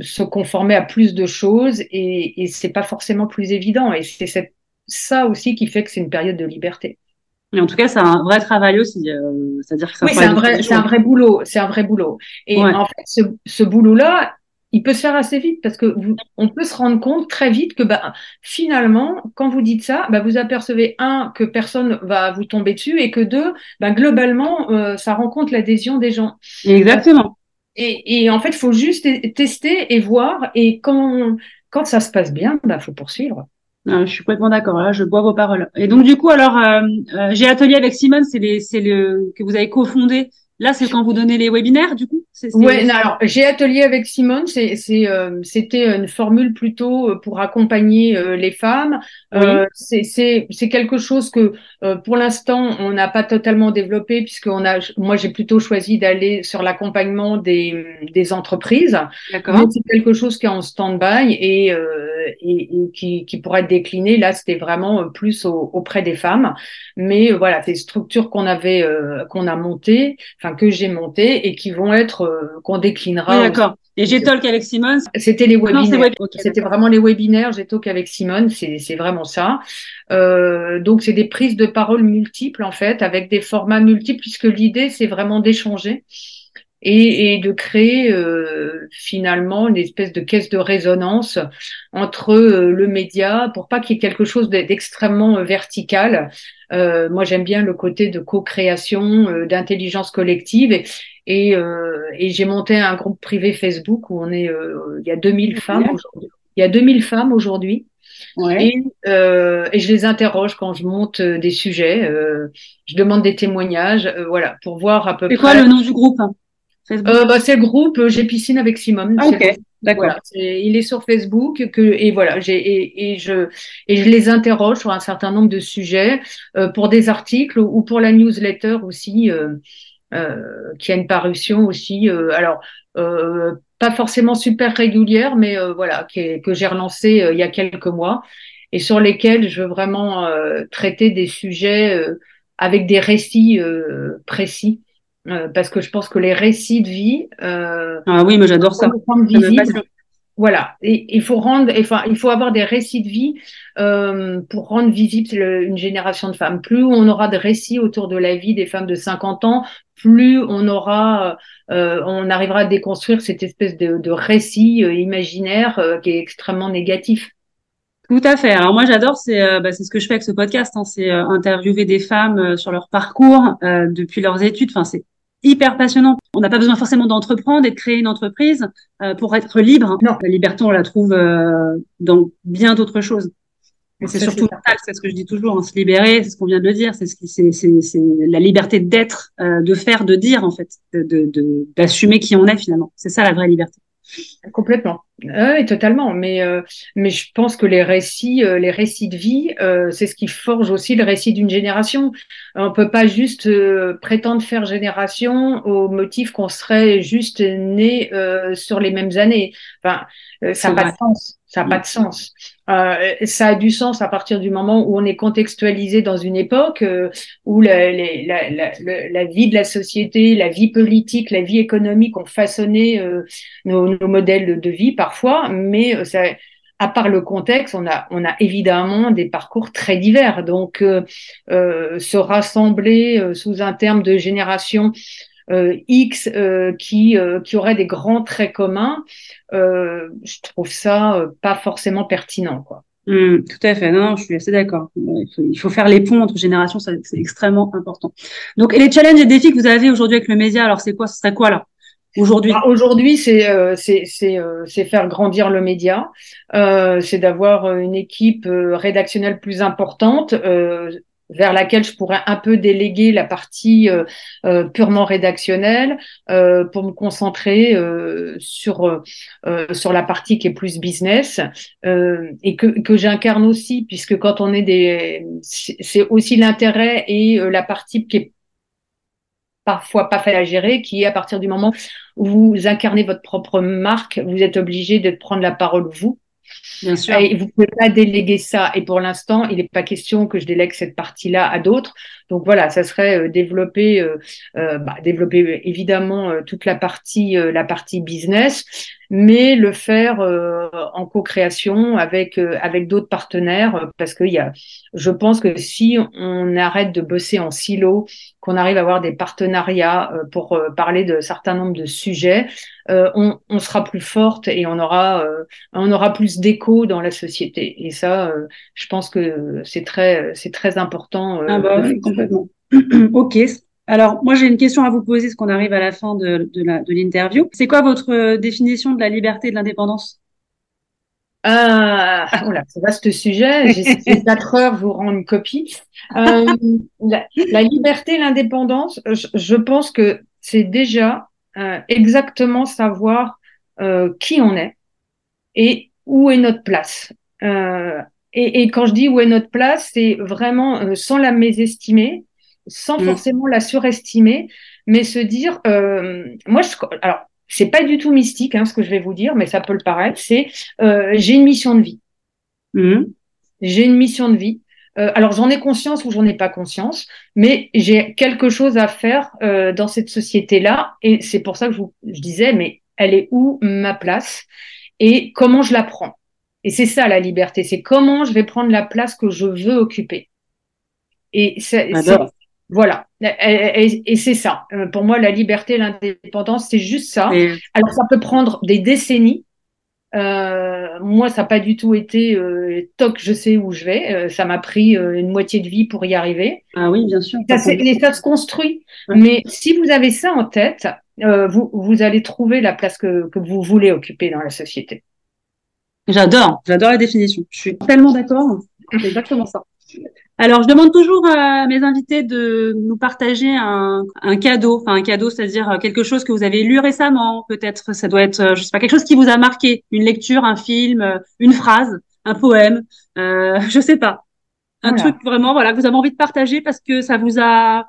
se conformer à plus de choses et, et c'est pas forcément plus évident. Et c'est ça aussi qui fait que c'est une période de liberté. Mais en tout cas, c'est un vrai travail aussi. Euh, C'est-à-dire que oui, c'est un vrai, c'est un vrai boulot. C'est un vrai boulot. Et en fait, ce, ce boulot-là, il peut se faire assez vite parce que vous, on peut se rendre compte très vite que bah, finalement, quand vous dites ça, bah, vous apercevez un que personne va vous tomber dessus et que deux, bah, globalement, euh, ça rencontre l'adhésion des gens. Exactement. Et, et en fait, il faut juste tester et voir. Et quand, quand ça se passe bien, il bah, faut poursuivre. je suis complètement d'accord. Là, je bois vos paroles. Et donc, du coup, alors, euh, euh, j'ai atelier avec Simone, c'est le que vous avez cofondé Là, c'est quand vous donnez les webinaires, du coup? Oui, alors j'ai atelier avec Simone, c'est, euh, c'était une formule plutôt euh, pour accompagner euh, les femmes. c'est, c'est, quelque chose que pour l'instant on n'a pas totalement développé puisqu'on a, moi j'ai plutôt choisi d'aller sur l'accompagnement des, des entreprises. D'accord. c'est quelque chose qui est en stand-by et, et, qui, qui pourrait être décliné. Là, c'était vraiment plus auprès des femmes. Mais voilà, c'est structures qu'on avait, qu'on a montées que j'ai monté et qui vont être euh, qu'on déclinera. D'accord. Et j'ai talk avec Simone? C'était les webinaires. C'était vraiment les webinaires. J'ai talk avec Simone. C'est vraiment ça. Euh, donc c'est des prises de parole multiples en fait, avec des formats multiples, puisque l'idée c'est vraiment d'échanger. Et, et, de créer euh, finalement une espèce de caisse de résonance entre euh, le média pour pas qu'il y ait quelque chose d'extrêmement vertical euh, moi, j'aime bien le côté de co-création, euh, d'intelligence collective. Et, et, euh, et j'ai monté un groupe privé Facebook où on est, il y a 2000 femmes aujourd'hui. Il y a 2000 femmes aujourd'hui. Ouais. Et, et, je les interroge quand je monte des sujets. je demande des témoignages, voilà, pour voir à peu près. C'est quoi le nom du groupe hein euh, bah, c'est le groupe J'ai piscine avec Simone. Ah, ok, d'accord. il est sur Facebook que, et voilà, j'ai et, et, je et je les interroge sur un certain nombre de sujets euh, pour des articles ou pour la newsletter aussi euh, euh qui a une parution aussi. Euh, alors euh, pas forcément super régulière, mais voilà, qui que j'ai relancé il y a quelques mois et sur lesquels je veux vraiment traiter des sujets avec des récits précis. Euh, parce que je pense que les récits de vie. Euh, ah oui, mais j'adore ça. Voilà, et il faut rendre, enfin, il faut avoir des récits de vie euh, pour rendre visible une génération de femmes. Plus on aura de récits autour de la vie des femmes de 50 ans, plus on aura, euh, on arrivera à déconstruire cette espèce de, de récit euh, imaginaire qui est extrêmement négatif. Tout à fait. Alors moi j'adore, c'est euh, bah, c'est ce que je fais avec ce podcast, hein, c'est interviewer des femmes sur leur parcours depuis leurs études. Enfin c'est hyper passionnant. On n'a pas besoin forcément d'entreprendre et de créer une entreprise euh, pour être libre. Non. La liberté, on la trouve euh, dans bien d'autres choses. c'est surtout mental, c'est ce que je dis toujours, hein, se libérer, c'est ce qu'on vient de le dire, c'est c'est c'est la liberté d'être, euh, de faire, de dire en fait, de d'assumer qui on est finalement. C'est ça la vraie liberté. Complètement. Oui, totalement. Mais euh, mais je pense que les récits, euh, les récits de vie, euh, c'est ce qui forge aussi le récit d'une génération. On peut pas juste prétendre faire génération au motif qu'on serait juste né sur les mêmes années. Enfin, ça n'a pas de sens. Ça n'a pas de sens. Euh, ça a du sens à partir du moment où on est contextualisé dans une époque euh, où la, la, la, la, vie de la société, la vie politique, la vie économique ont façonné euh, nos, nos, modèles de vie parfois, mais euh, à part le contexte, on a, on a évidemment des parcours très divers. Donc, se rassembler sous un terme de génération euh, X euh, qui, euh, qui aurait des grands traits communs, je trouve ça pas forcément pertinent. Quoi. Mmh, tout à fait. Non, je suis assez d'accord. Il faut, faire les ponts entre générations, c'est extrêmement important. Donc, les challenges et défis que vous avez aujourd'hui avec le média, alors c'est quoi Ce serait quoi là? Aujourd'hui. Bah, Aujourd'hui, c'est euh, c'est faire grandir le média, euh, c'est d'avoir une équipe rédactionnelle plus importante, vers laquelle je pourrais un peu déléguer la partie euh, euh, purement rédactionnelle euh, pour me concentrer sur sur la partie qui est plus business et que que j'incarne aussi puisque quand on est des c'est aussi l'intérêt et la partie qui est parfois pas fait à gérer, qui est à partir du moment vous incarnez votre propre marque, vous êtes obligé de prendre la parole vous Bien sûr. Et vous pouvez pas déléguer ça. Et pour l'instant, il n'est pas question que je délègue cette partie-là à d'autres. Donc voilà, ça serait euh, développer, euh, euh, bah, développer évidemment toute la partie, la partie business, mais le faire en co-création avec avec d'autres partenaires, parce qu'il y a, je pense que si on arrête de bosser en silo, qu'on arrive à avoir des partenariats pour parler de certains nombres de sujets, on, on, sera plus forte et on aura on aura plus d'écho dans la société. Et ça, je pense que c'est très c'est très important. Ah bah ok. Alors, moi, j'ai une question à vous poser, parce qu'on arrive à la fin de, de l'interview. C'est quoi votre euh, définition de la liberté et de l'indépendance? Euh, c'est vaste sujet. J'ai quatre heures, vous rends une copie. Euh, la, liberté et l'indépendance, je, pense que c'est déjà euh, exactement savoir euh, qui on est et où est notre place. Euh, et, et, quand je dis où est notre place, c'est vraiment sans la mésestimer, sans mm. forcément la surestimer, mais se dire, euh, moi, je, alors, c'est pas du tout mystique, hein, ce que je vais vous dire, mais ça peut le paraître, c'est, euh, j'ai une mission de vie. Mm. J'ai une mission de vie. Euh, alors, j'en ai conscience ou j'en ai pas conscience, mais j'ai quelque chose à faire euh, dans cette société-là, et c'est pour ça que je, vous, je disais, mais elle est où ma place et comment je la prends? Et c'est ça la liberté, c'est comment je vais prendre la place que je veux occuper. Et c'est voilà. Et, c'est ça. Euh, pour moi, la liberté, l'indépendance, c'est juste ça. Alors, ça peut prendre des décennies. Euh, moi, ça n'a pas du tout été euh, toc, je sais où je vais. Euh, ça m'a pris une moitié de vie pour y arriver. Ah oui, bien sûr. Ça, et ça se construit. Mais si vous avez ça en tête, vous, vous allez trouver la place que, que vous voulez occuper dans la société. J'adore, j'adore la définition. Je suis tellement d'accord. C'est exactement ça. Alors, je demande toujours à mes invités de nous partager un, cadeau, enfin un cadeau, c'est-à-dire quelque chose que vous avez lu récemment, peut-être ça doit être, je sais pas, quelque chose qui vous a marqué, une lecture, un film, une phrase, un poème, euh, je sais pas, un truc vraiment, voilà, que vous avez envie de partager parce que ça vous a,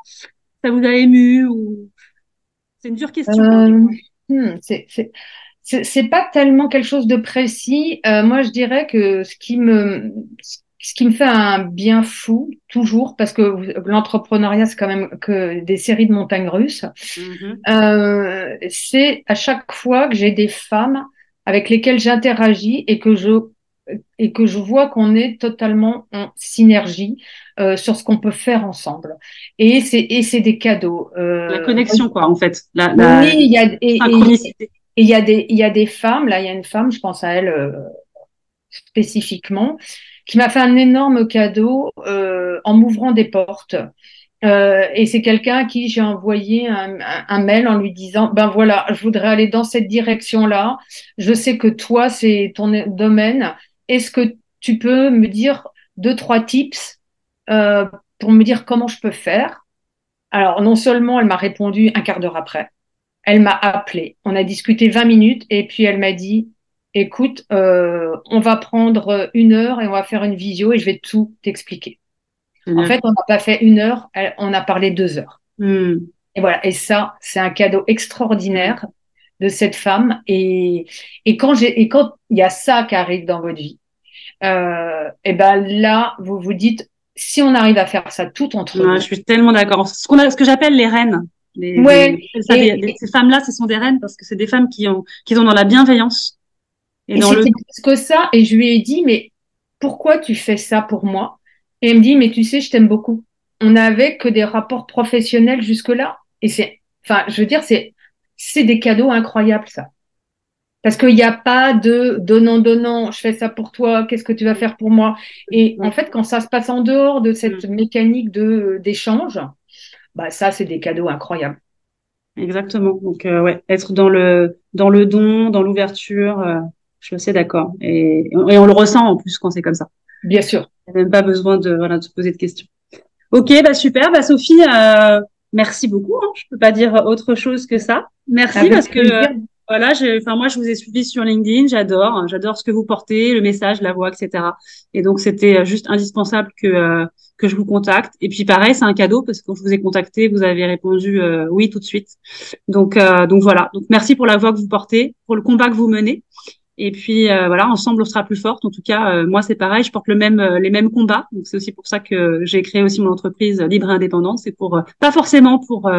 ça vous a ému ou c'est une dure question. Euh, hmm, c'est c'est pas tellement quelque chose de précis. Euh, moi, je dirais que ce qui me ce qui me fait un bien fou toujours parce que l'entrepreneuriat c'est quand même que des séries de montagnes russes. Mm-hmm. euh, c'est à chaque fois que j'ai des femmes avec lesquelles j'interagis et que je et que je vois qu'on est totalement en synergie euh, sur ce qu'on peut faire ensemble. Et c'est et c'est des cadeaux. Euh, la connexion quoi en fait. La, la oui il y a et, et, il y a des il y a des femmes là il y a une femme je pense à elle euh, spécifiquement qui m'a fait un énorme cadeau euh, en m'ouvrant des portes. Euh, et c'est quelqu'un à qui j'ai envoyé un, mail en lui disant ben voilà je voudrais aller dans cette direction là je sais que toi c'est ton domaine. Est-ce que tu peux me dire deux trois tips pour me dire comment je peux faire? Alors non seulement elle m'a répondu un quart d'heure après elle m'a appelé on a discuté 20 minutes et puis elle m'a dit écoute, euh, on va prendre une heure et on va faire une visio et je vais tout t'expliquer. En fait, on n'a pas fait une heure, on a parlé deux heures. Hmm. Et voilà. Et ça, c'est un cadeau extraordinaire de cette femme. Et, et quand j'ai, et quand il y a ça qui arrive dans votre vie, euh, et ben là, vous vous dites, si on arrive à faire ça tout entre nous. Je suis tellement d'accord. Ce qu'on a, ce que j'appelle les reines. Ouais, ces femmes-là, ce sont des reines parce que c'est des femmes qui ont, qui sont dans la bienveillance et, c'était plus que ça. Et je lui ai dit, mais pourquoi tu fais ça pour moi? Et elle me dit, mais tu sais, je t'aime beaucoup. On n'avait que des rapports professionnels jusque-là. Et c'est, enfin, je veux dire, c'est, c'est des cadeaux incroyables, ça. Parce qu'il n'y a pas de donnant, donnant, je fais ça pour toi, qu'est-ce que tu vas faire pour moi? Et en fait, quand ça se passe en dehors de cette mm. mécanique de d'échange, bah ça, c'est des cadeaux incroyables. Exactement. Donc, euh, ouais, être dans le dans le don, dans l'ouverture, euh, je suis assez d'accord. Et, et, on le ressent en plus quand c'est comme ça. Bien sûr. Il n'y a même pas besoin de, voilà, de se poser de questions. Ok, bah super. Bah Sophie, euh, merci beaucoup. Hein. Je peux pas dire autre chose que ça. Merci parce que voilà, enfin moi je vous ai suivi sur LinkedIn, j'adore, hein. j'adore ce que vous portez, le message, la voix, etc. Et donc c'était juste indispensable que que je vous contacte. Et puis pareil, c'est un cadeau parce que quand je vous ai contacté, vous avez répondu oui tout de suite. Donc donc voilà. Donc merci pour la voix que vous portez, pour le combat que vous menez. Et puis euh, voilà, ensemble on sera plus forte. En tout cas, euh, moi c'est pareil, je porte le même euh, les mêmes combats. Donc c'est aussi pour ça que j'ai créé aussi mon entreprise libre et indépendante. C'est pour pas forcément pour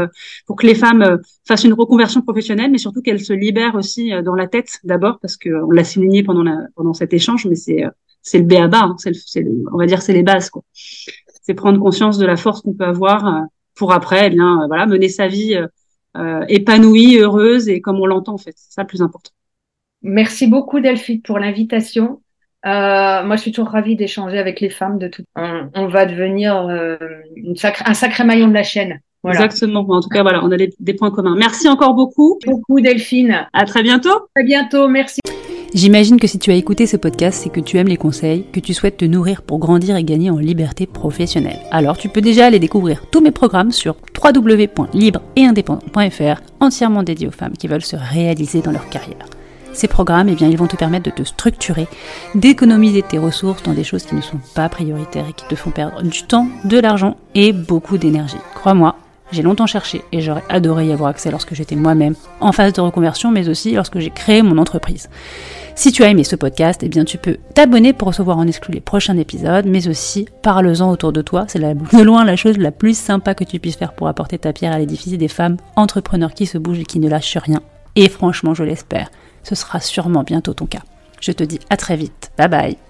pour que les femmes fassent une reconversion professionnelle, mais surtout qu'elles se libèrent aussi dans la tête d'abord parce que on l'a souligné pendant la, pendant cet échange, mais c'est c'est le B à bas. Hein, c'est on va dire c'est les bases quoi. C'est prendre conscience de la force qu'on peut avoir pour après, eh bien voilà, mener sa vie épanouie, heureuse et comme on l'entend en fait. C'est ça le plus important. Merci beaucoup Delphine pour l'invitation. Euh, moi, je suis toujours ravie d'échanger avec les femmes de tout. On, va devenir euh, une un sacré maillon de la chaîne. Exactement. En tout cas, voilà, on a des, points communs. Merci encore beaucoup. Beaucoup Delphine. À très bientôt. À bientôt. Merci. J'imagine que si tu as écouté ce podcast, c'est que tu aimes les conseils, que tu souhaites te nourrir pour grandir et gagner en liberté professionnelle. Alors tu peux déjà aller découvrir tous mes programmes sur www.libre-et-indépendant.fr, entièrement dédiés aux femmes qui veulent se réaliser dans leur carrière. Ces programmes, eh bien, ils vont te permettre de te structurer, d'économiser tes ressources dans des choses qui ne sont pas prioritaires et qui te font perdre du temps, de l'argent et beaucoup d'énergie. Crois-moi, j'ai longtemps cherché et j'aurais adoré y avoir accès lorsque j'étais moi-même en phase de reconversion, mais aussi lorsque j'ai créé mon entreprise. Si tu as aimé ce podcast, eh bien tu peux t'abonner pour recevoir en exclu les prochains épisodes, mais aussi parle-en autour de toi. C'est de loin la chose la plus sympa que tu puisses faire pour apporter ta pierre à l'édifice des femmes entrepreneurs qui se bougent et qui ne lâchent rien. Et franchement, je l'espère ce sera sûrement bientôt ton cas. Je te dis à très vite. Bye bye.